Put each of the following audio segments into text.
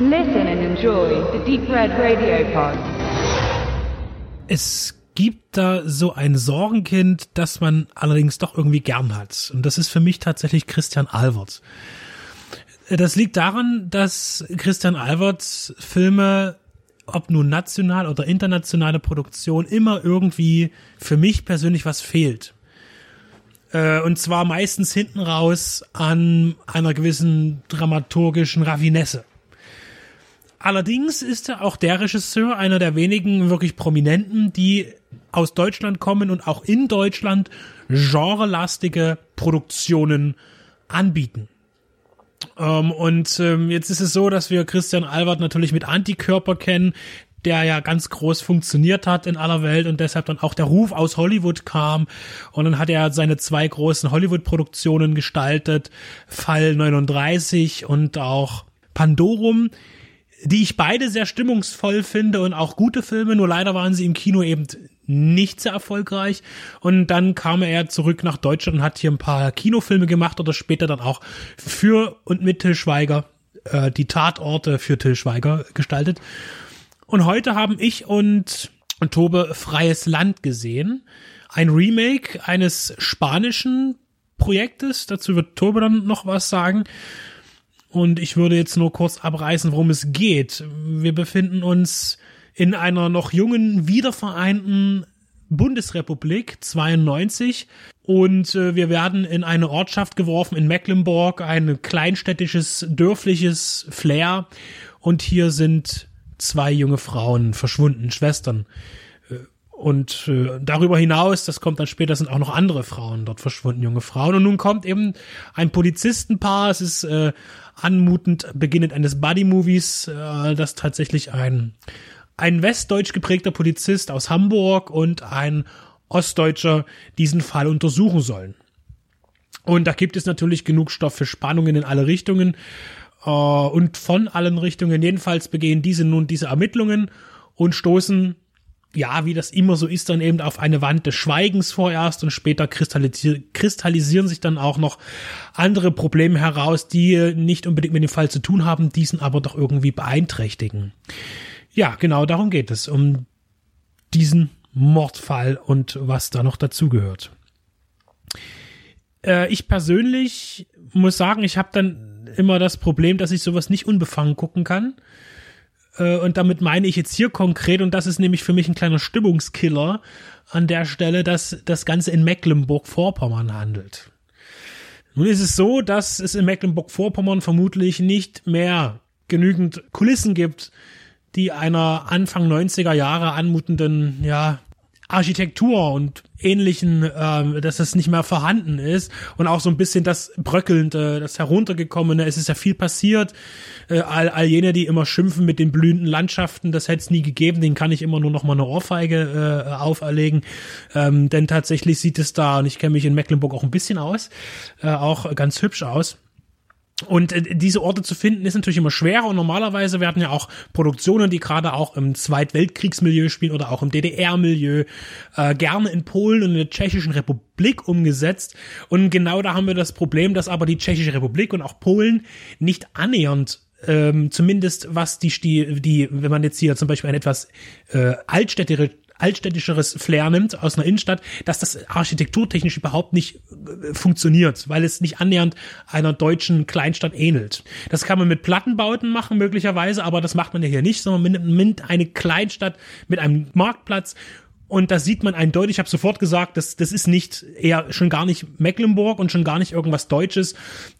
Listen and enjoy the Deep Red Radio Pod. Es gibt da so ein Sorgenkind, das man allerdings doch irgendwie gern hat. Und das ist für mich tatsächlich Christian Albert. Das liegt daran, dass Christian Alberts Filme, ob nun national oder internationale Produktion, immer irgendwie für mich persönlich was fehlt. Äh, und zwar meistens hinten raus an einer gewissen dramaturgischen Raffinesse. Allerdings ist er auch der Regisseur, einer der wenigen wirklich Prominenten, die aus Deutschland kommen und auch in Deutschland genrelastige Produktionen anbieten. Ähm, und ähm, jetzt ist es so, dass wir Christian Albert natürlich mit Antikörper kennen, der ja ganz groß funktioniert hat in aller Welt und deshalb dann auch der Ruf aus Hollywood kam. Und dann hat er seine zwei großen Hollywood-Produktionen gestaltet, Fall 39 und auch Pandorum die ich beide sehr stimmungsvoll finde und auch gute Filme, nur leider waren sie im Kino eben nicht sehr erfolgreich. Und dann kam er zurück nach Deutschland und hat hier ein paar Kinofilme gemacht oder später dann auch für und mit Till Schweiger äh, die Tatorte für Till Schweiger gestaltet. Und heute haben ich und, und Tobe Freies Land gesehen. Ein Remake eines spanischen Projektes. Dazu wird Tobe dann noch was sagen. Und ich würde jetzt nur kurz abreißen, worum es geht. Wir befinden uns in einer noch jungen, wiedervereinten Bundesrepublik 92 und äh, wir werden in eine Ortschaft geworfen in Mecklenburg, ein kleinstädtisches, dörfliches Flair und hier sind zwei junge Frauen verschwunden, Schwestern. Und äh, darüber hinaus, das kommt dann später, sind auch noch andere Frauen dort verschwunden, junge Frauen. Und nun kommt eben ein Polizistenpaar, es ist äh, anmutend beginnend eines Buddy-Movies, äh, das tatsächlich ein, ein westdeutsch geprägter Polizist aus Hamburg und ein Ostdeutscher diesen Fall untersuchen sollen. Und da gibt es natürlich genug Stoff für Spannungen in alle Richtungen äh, und von allen Richtungen. Jedenfalls begehen diese nun diese Ermittlungen und stoßen ja, wie das immer so ist, dann eben auf eine Wand des Schweigens vorerst und später kristallisieren sich dann auch noch andere Probleme heraus, die nicht unbedingt mit dem Fall zu tun haben, diesen aber doch irgendwie beeinträchtigen. Ja, genau darum geht es, um diesen Mordfall und was da noch dazugehört. Äh, ich persönlich muss sagen, ich habe dann immer das Problem, dass ich sowas nicht unbefangen gucken kann und damit meine ich jetzt hier konkret, und das ist nämlich für mich ein kleiner Stimmungskiller an der Stelle, dass das Ganze in Mecklenburg-Vorpommern handelt. Nun ist es so, dass es in Mecklenburg-Vorpommern vermutlich nicht mehr genügend Kulissen gibt, die einer Anfang 90er Jahre anmutenden, ja, Architektur und ähnlichen, ähm, dass das nicht mehr vorhanden ist und auch so ein bisschen das bröckelnde, das heruntergekommene. Es ist ja viel passiert. Äh, all, all jene, die immer schimpfen mit den blühenden Landschaften, das hätte es nie gegeben. Den kann ich immer nur noch mal eine Ohrfeige äh, auferlegen, ähm, denn tatsächlich sieht es da und ich kenne mich in Mecklenburg auch ein bisschen aus, äh, auch ganz hübsch aus. Und äh, diese Orte zu finden ist natürlich immer schwer und normalerweise werden ja auch Produktionen, die gerade auch im Zweitweltkriegsmilieu spielen oder auch im DDR-Milieu, äh, gerne in Polen und in der Tschechischen Republik umgesetzt. Und genau da haben wir das Problem, dass aber die Tschechische Republik und auch Polen nicht annähernd ähm, zumindest was die, die, die, wenn man jetzt hier zum Beispiel ein etwas äh, altstädtische, altstädtischeres Flair nimmt aus einer Innenstadt, dass das architekturtechnisch überhaupt nicht äh, funktioniert, weil es nicht annähernd einer deutschen Kleinstadt ähnelt. Das kann man mit Plattenbauten machen möglicherweise, aber das macht man ja hier nicht, sondern man nimmt eine Kleinstadt mit einem Marktplatz und da sieht man eindeutig, ich habe sofort gesagt, das, das ist nicht eher schon gar nicht Mecklenburg und schon gar nicht irgendwas Deutsches.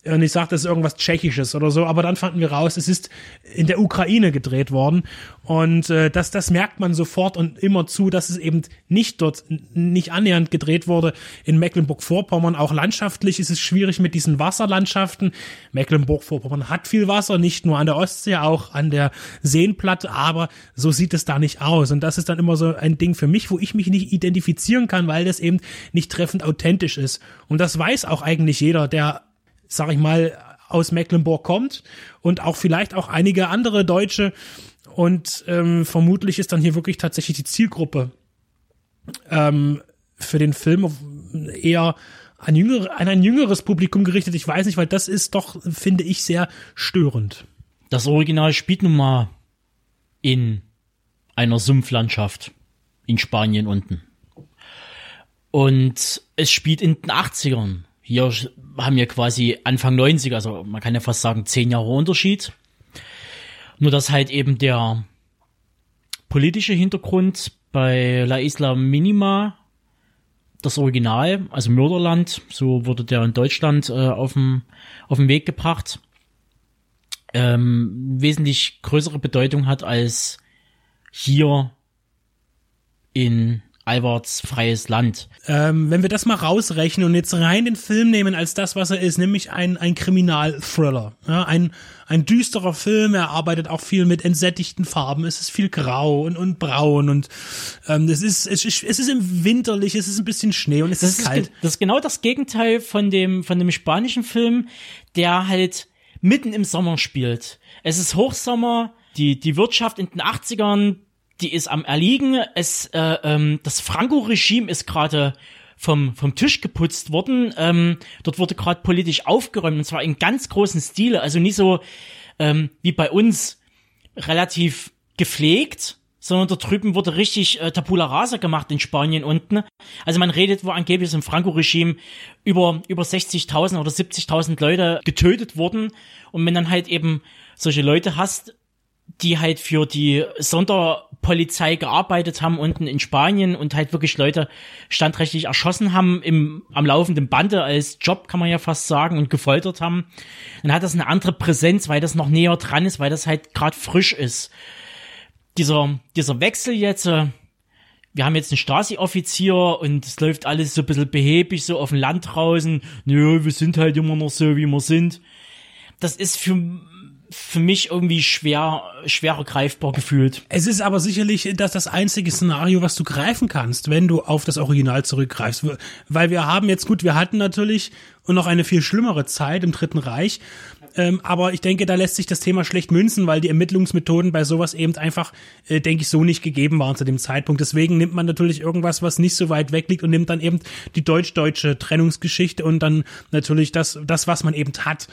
Und ich sage, das ist irgendwas Tschechisches oder so. Aber dann fanden wir raus, es ist in der Ukraine gedreht worden. Und äh, das, das merkt man sofort und immer zu, dass es eben nicht dort, nicht annähernd gedreht wurde in Mecklenburg-Vorpommern. Auch landschaftlich ist es schwierig mit diesen Wasserlandschaften. Mecklenburg-Vorpommern hat viel Wasser, nicht nur an der Ostsee, auch an der Seenplatte, aber so sieht es da nicht aus. Und das ist dann immer so ein Ding für mich, wo ich mich nicht identifizieren kann, weil das eben nicht treffend authentisch ist. Und das weiß auch eigentlich jeder, der, sag ich mal, aus Mecklenburg kommt und auch vielleicht auch einige andere Deutsche. Und ähm, vermutlich ist dann hier wirklich tatsächlich die Zielgruppe ähm, für den Film eher an, jüngere, an ein jüngeres Publikum gerichtet. Ich weiß nicht, weil das ist doch, finde ich, sehr störend. das Original spielt nun mal in einer Sumpflandschaft in Spanien unten. Und es spielt in den 80ern. Hier haben wir quasi Anfang 90, also man kann ja fast sagen zehn Jahre Unterschied. Nur dass halt eben der politische Hintergrund bei La Isla Minima, das Original, also Mörderland, so wurde der in Deutschland äh, auf den Weg gebracht, ähm, wesentlich größere Bedeutung hat als hier in Alberts freies Land. Ähm, wenn wir das mal rausrechnen und jetzt rein den Film nehmen als das, was er ist, nämlich ein, ein Kriminalthriller. Ja, ein, ein düsterer Film, er arbeitet auch viel mit entsättigten Farben, es ist viel grau und, und braun und ähm, es, ist, es, ist, es ist im winterlich, es ist ein bisschen Schnee und es Das ist kalt. Ist, das ist genau das Gegenteil von dem, von dem spanischen Film, der halt mitten im Sommer spielt. Es ist Hochsommer, die, die Wirtschaft in den 80ern die ist am Erliegen. Es, äh, ähm, das Franco-Regime ist gerade vom, vom Tisch geputzt worden. Ähm, dort wurde gerade politisch aufgeräumt und zwar in ganz großen Stile. Also nicht so ähm, wie bei uns relativ gepflegt, sondern da drüben wurde richtig äh, Tabula Rasa gemacht in Spanien unten. Also man redet, wo angeblich im Franco-Regime über, über 60.000 oder 70.000 Leute getötet wurden. Und wenn dann halt eben solche Leute hast, die halt für die Sonderpolizei gearbeitet haben unten in Spanien und halt wirklich Leute standrechtlich erschossen haben im am laufenden Bande als Job kann man ja fast sagen und gefoltert haben, dann hat das eine andere Präsenz, weil das noch näher dran ist, weil das halt gerade frisch ist. Dieser dieser Wechsel jetzt äh, wir haben jetzt einen Stasi-Offizier und es läuft alles so ein bisschen behäbig, so auf dem Land draußen. Nö, wir sind halt immer noch so, wie wir sind. Das ist für für mich irgendwie schwer, schwerer greifbar gefühlt. Es ist aber sicherlich das, das einzige Szenario, was du greifen kannst, wenn du auf das Original zurückgreifst. Weil wir haben jetzt gut, wir hatten natürlich noch eine viel schlimmere Zeit im Dritten Reich. Ähm, aber ich denke, da lässt sich das Thema schlecht münzen, weil die Ermittlungsmethoden bei sowas eben einfach, äh, denke ich, so nicht gegeben waren zu dem Zeitpunkt. Deswegen nimmt man natürlich irgendwas, was nicht so weit weg liegt und nimmt dann eben die deutsch-deutsche Trennungsgeschichte und dann natürlich das, das was man eben hat.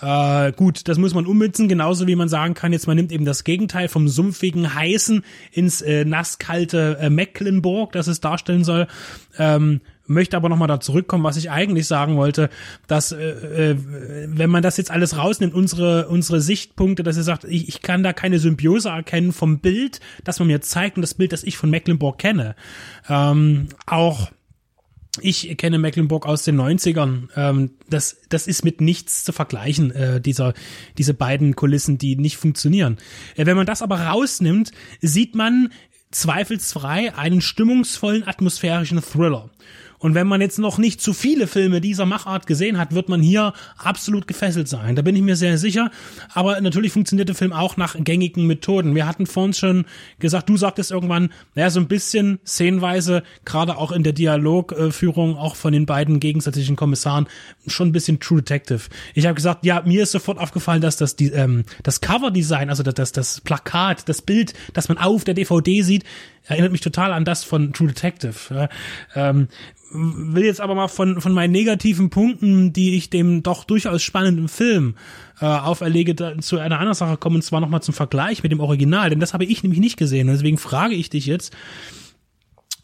Äh, gut, das muss man ummünzen, genauso wie man sagen kann, jetzt man nimmt eben das Gegenteil vom sumpfigen Heißen ins äh, nasskalte äh, Mecklenburg, das es darstellen soll. Ähm, möchte aber nochmal da zurückkommen, was ich eigentlich sagen wollte, dass äh, äh, wenn man das jetzt alles rausnimmt, unsere unsere Sichtpunkte, dass er sagt, ich, ich kann da keine Symbiose erkennen vom Bild, das man mir zeigt und das Bild, das ich von Mecklenburg kenne. Ähm, auch ich kenne Mecklenburg aus den 90ern. Ähm, das, das ist mit nichts zu vergleichen, äh, dieser, diese beiden Kulissen, die nicht funktionieren. Äh, wenn man das aber rausnimmt, sieht man zweifelsfrei einen stimmungsvollen atmosphärischen Thriller. Und wenn man jetzt noch nicht zu viele Filme dieser Machart gesehen hat, wird man hier absolut gefesselt sein. Da bin ich mir sehr sicher. Aber natürlich funktioniert der Film auch nach gängigen Methoden. Wir hatten vorhin schon gesagt, du sagtest irgendwann, naja, so ein bisschen szenenweise, gerade auch in der Dialogführung, auch von den beiden gegensätzlichen Kommissaren, schon ein bisschen True Detective. Ich habe gesagt, ja, mir ist sofort aufgefallen, dass das, die, ähm, das Coverdesign, also das, das, das Plakat, das Bild, das man auf der DVD sieht, erinnert mich total an das von True Detective. Ähm, will jetzt aber mal von, von meinen negativen Punkten, die ich dem doch durchaus spannenden Film äh, auferlege, zu einer anderen Sache kommen, und zwar nochmal zum Vergleich mit dem Original, denn das habe ich nämlich nicht gesehen. Und deswegen frage ich dich jetzt,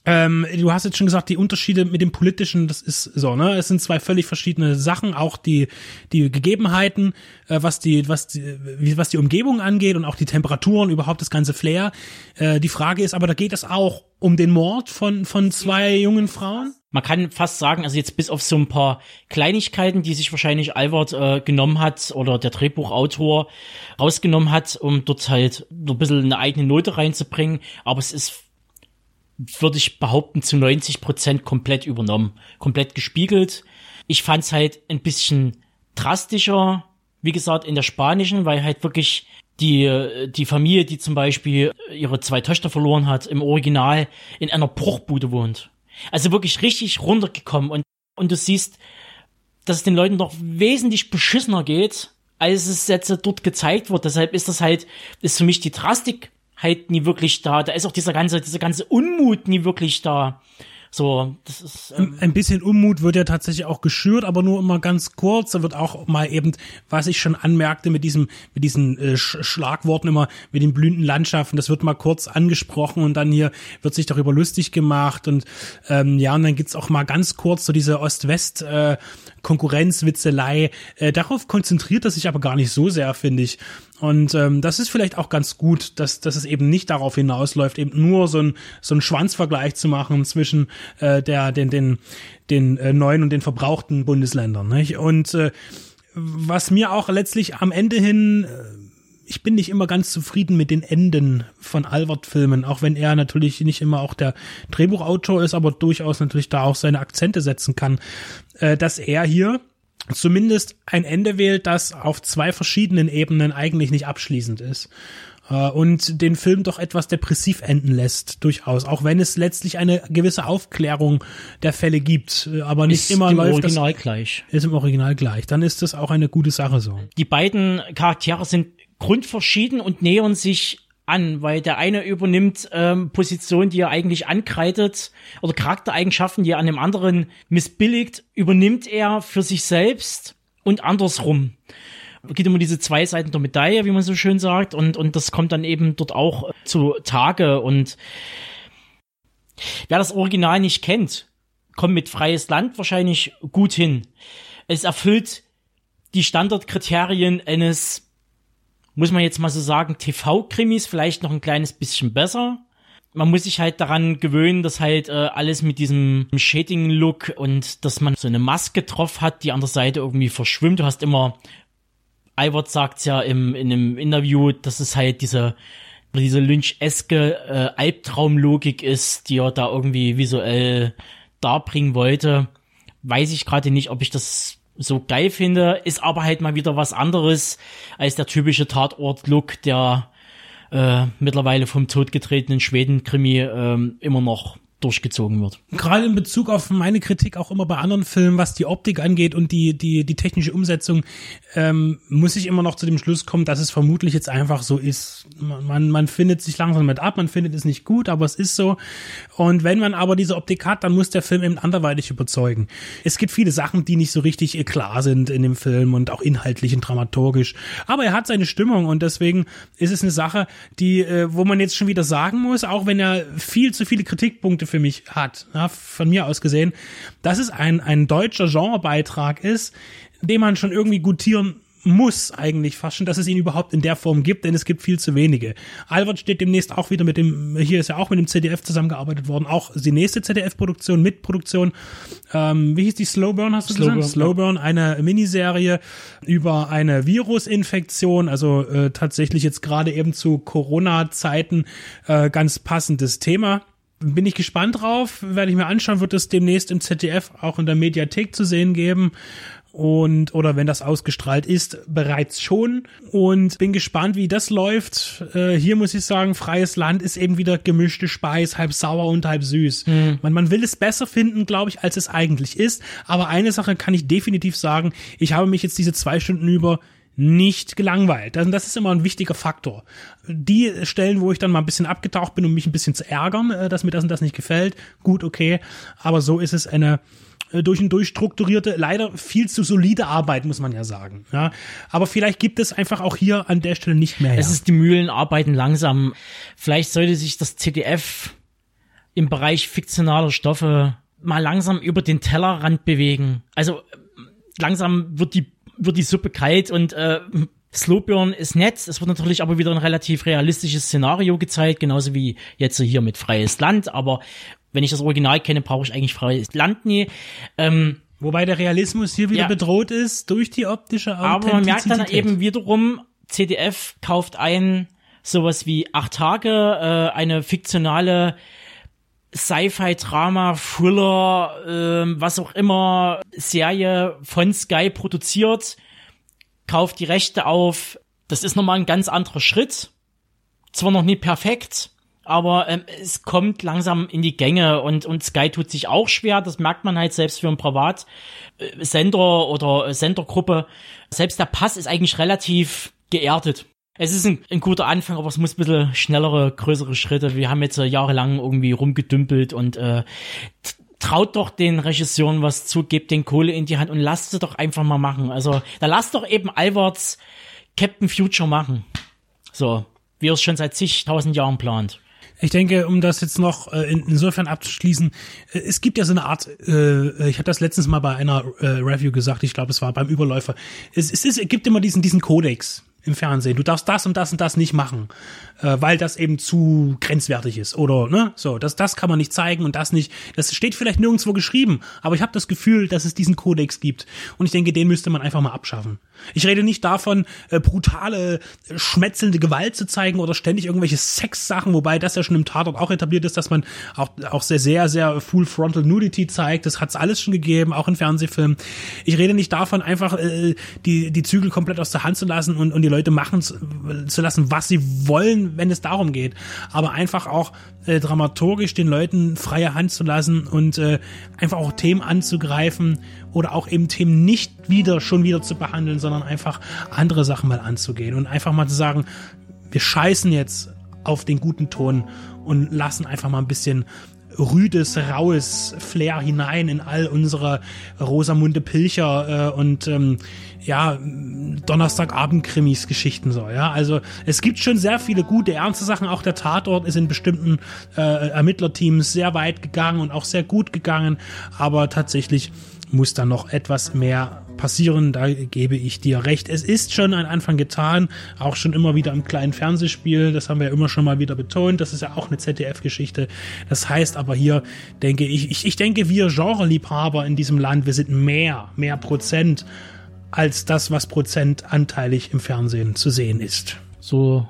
ähm, du hast jetzt schon gesagt, die Unterschiede mit dem politischen, das ist so, ne? Es sind zwei völlig verschiedene Sachen, auch die die Gegebenheiten, äh, was die was die wie, was die Umgebung angeht und auch die Temperaturen, überhaupt das ganze Flair. Äh, die Frage ist, aber da geht es auch um den Mord von von zwei jungen Frauen. Man kann fast sagen, also jetzt bis auf so ein paar Kleinigkeiten, die sich wahrscheinlich Albert äh, genommen hat oder der Drehbuchautor rausgenommen hat, um dort halt so ein bisschen eine eigene Note reinzubringen, aber es ist würde ich behaupten, zu 90 Prozent komplett übernommen, komplett gespiegelt. Ich fand's halt ein bisschen drastischer, wie gesagt, in der spanischen, weil halt wirklich die, die Familie, die zum Beispiel ihre zwei Töchter verloren hat, im Original in einer Bruchbude wohnt. Also wirklich richtig runtergekommen und, und du siehst, dass es den Leuten doch wesentlich beschissener geht, als es jetzt dort gezeigt wird. Deshalb ist das halt, ist für mich die Drastik halt nie wirklich da. Da ist auch dieser ganze, dieser ganze Unmut nie wirklich da. So, das ist. Ähm, Ein bisschen Unmut wird ja tatsächlich auch geschürt, aber nur immer ganz kurz. Da wird auch mal eben, was ich schon anmerkte, mit diesem, mit diesen äh, Sch Schlagworten immer, mit den blühenden Landschaften, das wird mal kurz angesprochen und dann hier wird sich darüber lustig gemacht und ähm, ja, und dann gibt's auch mal ganz kurz so diese Ost-West äh, Konkurrenzwitzelei. Äh, darauf konzentriert er sich aber gar nicht so sehr, finde ich. Und ähm, das ist vielleicht auch ganz gut, dass, dass es eben nicht darauf hinausläuft, eben nur so ein so ein Schwanzvergleich zu machen zwischen äh, der den den den äh, neuen und den verbrauchten Bundesländern. Nicht? Und äh, was mir auch letztlich am Ende hin äh, ich bin nicht immer ganz zufrieden mit den Enden von Albert-Filmen, auch wenn er natürlich nicht immer auch der Drehbuchautor ist, aber durchaus natürlich da auch seine Akzente setzen kann, äh, dass er hier zumindest ein Ende wählt, das auf zwei verschiedenen Ebenen eigentlich nicht abschließend ist äh, und den Film doch etwas depressiv enden lässt, durchaus, auch wenn es letztlich eine gewisse Aufklärung der Fälle gibt, äh, aber nicht ist immer im läuft Original das, gleich. ist im Original gleich. Dann ist das auch eine gute Sache so. Die beiden Charaktere sind grundverschieden und nähern sich an, weil der eine übernimmt ähm, Positionen, die er eigentlich ankreidet oder Charaktereigenschaften, die er an dem anderen missbilligt, übernimmt er für sich selbst und andersrum. Es geht immer diese zwei Seiten der Medaille, wie man so schön sagt, und, und das kommt dann eben dort auch zu Tage und wer das Original nicht kennt, kommt mit freies Land wahrscheinlich gut hin. Es erfüllt die Standardkriterien eines muss man jetzt mal so sagen, TV-Krimis vielleicht noch ein kleines bisschen besser. Man muss sich halt daran gewöhnen, dass halt äh, alles mit diesem Shading-Look und dass man so eine Maske drauf hat, die an der Seite irgendwie verschwimmt. Du hast immer, Albert sagt's ja im, in einem Interview, dass es halt diese, diese Lynch-eske äh, Albtraumlogik ist, die er da irgendwie visuell darbringen wollte. Weiß ich gerade nicht, ob ich das so geil finde, ist aber halt mal wieder was anderes als der typische Tatort-Look, der äh, mittlerweile vom totgetretenen Schweden-Krimi ähm, immer noch durchgezogen wird. Gerade in Bezug auf meine Kritik auch immer bei anderen Filmen, was die Optik angeht und die, die, die technische Umsetzung, ähm, muss ich immer noch zu dem Schluss kommen, dass es vermutlich jetzt einfach so ist. Man, man findet sich langsam mit ab, man findet es nicht gut, aber es ist so. Und wenn man aber diese Optik hat, dann muss der Film eben anderweitig überzeugen. Es gibt viele Sachen, die nicht so richtig äh, klar sind in dem Film und auch inhaltlich und dramaturgisch. Aber er hat seine Stimmung und deswegen ist es eine Sache, die, äh, wo man jetzt schon wieder sagen muss, auch wenn er viel zu viele Kritikpunkte für mich hat, ja, von mir aus gesehen, dass es ein, ein deutscher Genrebeitrag ist, den man schon irgendwie gutieren muss eigentlich fast schon, dass es ihn überhaupt in der Form gibt, denn es gibt viel zu wenige. Albert steht demnächst auch wieder mit dem, hier ist ja auch mit dem ZDF zusammengearbeitet worden, auch die nächste ZDF-Produktion, Mitproduktion, ähm, wie hieß die, Slowburn hast du Slowburn, gesagt? Slowburn, eine Miniserie über eine Virusinfektion, also äh, tatsächlich jetzt gerade eben zu Corona-Zeiten äh, ganz passendes Thema bin ich gespannt drauf, werde ich mir anschauen, wird es demnächst im ZDF auch in der Mediathek zu sehen geben und oder wenn das ausgestrahlt ist, bereits schon und bin gespannt, wie das läuft. Äh, hier muss ich sagen, freies Land ist eben wieder gemischte Speis, halb sauer und halb süß. Mhm. Man, man will es besser finden, glaube ich, als es eigentlich ist. Aber eine Sache kann ich definitiv sagen: Ich habe mich jetzt diese zwei Stunden über nicht gelangweilt. Das, das ist immer ein wichtiger Faktor. Die Stellen, wo ich dann mal ein bisschen abgetaucht bin, um mich ein bisschen zu ärgern, äh, dass mir das und das nicht gefällt, gut, okay. Aber so ist es eine äh, durch und durch strukturierte, leider viel zu solide Arbeit, muss man ja sagen. Ja, aber vielleicht gibt es einfach auch hier an der Stelle nicht mehr. Es ist die Mühlen arbeiten langsam. Vielleicht sollte sich das ZDF im Bereich fiktionaler Stoffe mal langsam über den Tellerrand bewegen. Also langsam wird die wird die Suppe kalt und äh, Slowburn ist nett. Es wird natürlich aber wieder ein relativ realistisches Szenario gezeigt, genauso wie jetzt hier mit Freies Land. Aber wenn ich das Original kenne, brauche ich eigentlich Freies Land nie. Ähm, Wobei der Realismus hier wieder Ja. bedroht ist durch die optische aber man merkt dann Authentizität. eben wiederum, CDF kauft ein sowas wie acht Tage, äh, eine fiktionale Sci-Fi-Drama, Thriller, ähm, was auch immer, Serie von Sky produziert, kauft die Rechte auf. Das ist nochmal ein ganz anderer Schritt. Zwar noch nie perfekt, aber ähm, es kommt langsam in die Gänge und, und Sky tut sich auch schwer. Das merkt man halt selbst für einen Privatsender oder äh, Sendergruppe. Selbst der Pass ist eigentlich relativ geerdet. Es ist ein, ein guter Anfang, aber es muss ein bisschen schnellere, größere Schritte. Wir haben jetzt äh, jahrelang irgendwie rumgedümpelt und äh, traut doch den Regisseuren was zu, gebt den Kohle in die Hand und lasst sie doch einfach mal machen. Also da lasst doch eben Alvarts Captain Future machen. So, wie er es schon seit zigtausend Jahren plant. Ich denke, um das jetzt noch äh, in, insofern abzuschließen, äh, es gibt ja so eine Art, äh, ich habe das letztens mal bei einer äh, Review gesagt, ich glaube, es war beim Überläufer. Es, es, ist, es gibt immer diesen, diesen Kodex im Fernsehen. Du darfst das und das und das nicht machen, äh, weil das eben zu grenzwertig ist oder ne, so, das das kann man nicht zeigen und das nicht. Das steht vielleicht nirgendwo geschrieben, aber ich habe das Gefühl, dass es diesen Kodex gibt und ich denke, den müsste man einfach mal abschaffen. Ich rede nicht davon, äh, brutale, schmetzelnde Gewalt zu zeigen oder ständig irgendwelche Sexsachen, wobei das ja schon im Tatort auch etabliert ist, dass man auch auch sehr sehr sehr Full Frontal Nudity zeigt. Das hat's alles schon gegeben, auch in Fernsehfilmen. Ich rede nicht davon, einfach äh, die die Zügel komplett aus der Hand zu lassen und und die Leute machen zu lassen, was sie wollen, wenn es darum geht. Aber einfach auch äh, dramaturgisch den Leuten freie Hand zu lassen und äh, einfach auch Themen anzugreifen oder auch eben Themen nicht wieder schon wieder zu behandeln, sondern einfach andere Sachen mal anzugehen und einfach mal zu sagen, wir scheißen jetzt auf den guten Ton und lassen einfach mal ein bisschen rüdes, raues Flair hinein in all unsere Rosamunde Pilcher äh, und ähm, ja, Donnerstagabend-Krimis, Geschichten so, ja. Also es gibt schon sehr viele gute, ernste Sachen. Auch der Tatort ist in bestimmten äh, Ermittlerteams sehr weit gegangen und auch sehr gut gegangen, aber tatsächlich muss da noch etwas mehr passieren, da gebe ich dir recht. Es ist schon ein Anfang getan, auch schon immer wieder im kleinen Fernsehspiel, das haben wir ja immer schon mal wieder betont, das ist ja auch eine ZDF-Geschichte. Das heißt aber hier, denke ich, ich, ich denke, wir Genreliebhaber in diesem Land, wir sind mehr, mehr Prozent als das, was prozentanteilig im Fernsehen zu sehen ist. So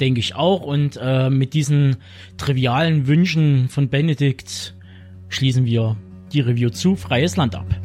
denke ich auch. Und äh, mit diesen trivialen Wünschen von Benedikt schließen wir die Review zu Freies Land ab.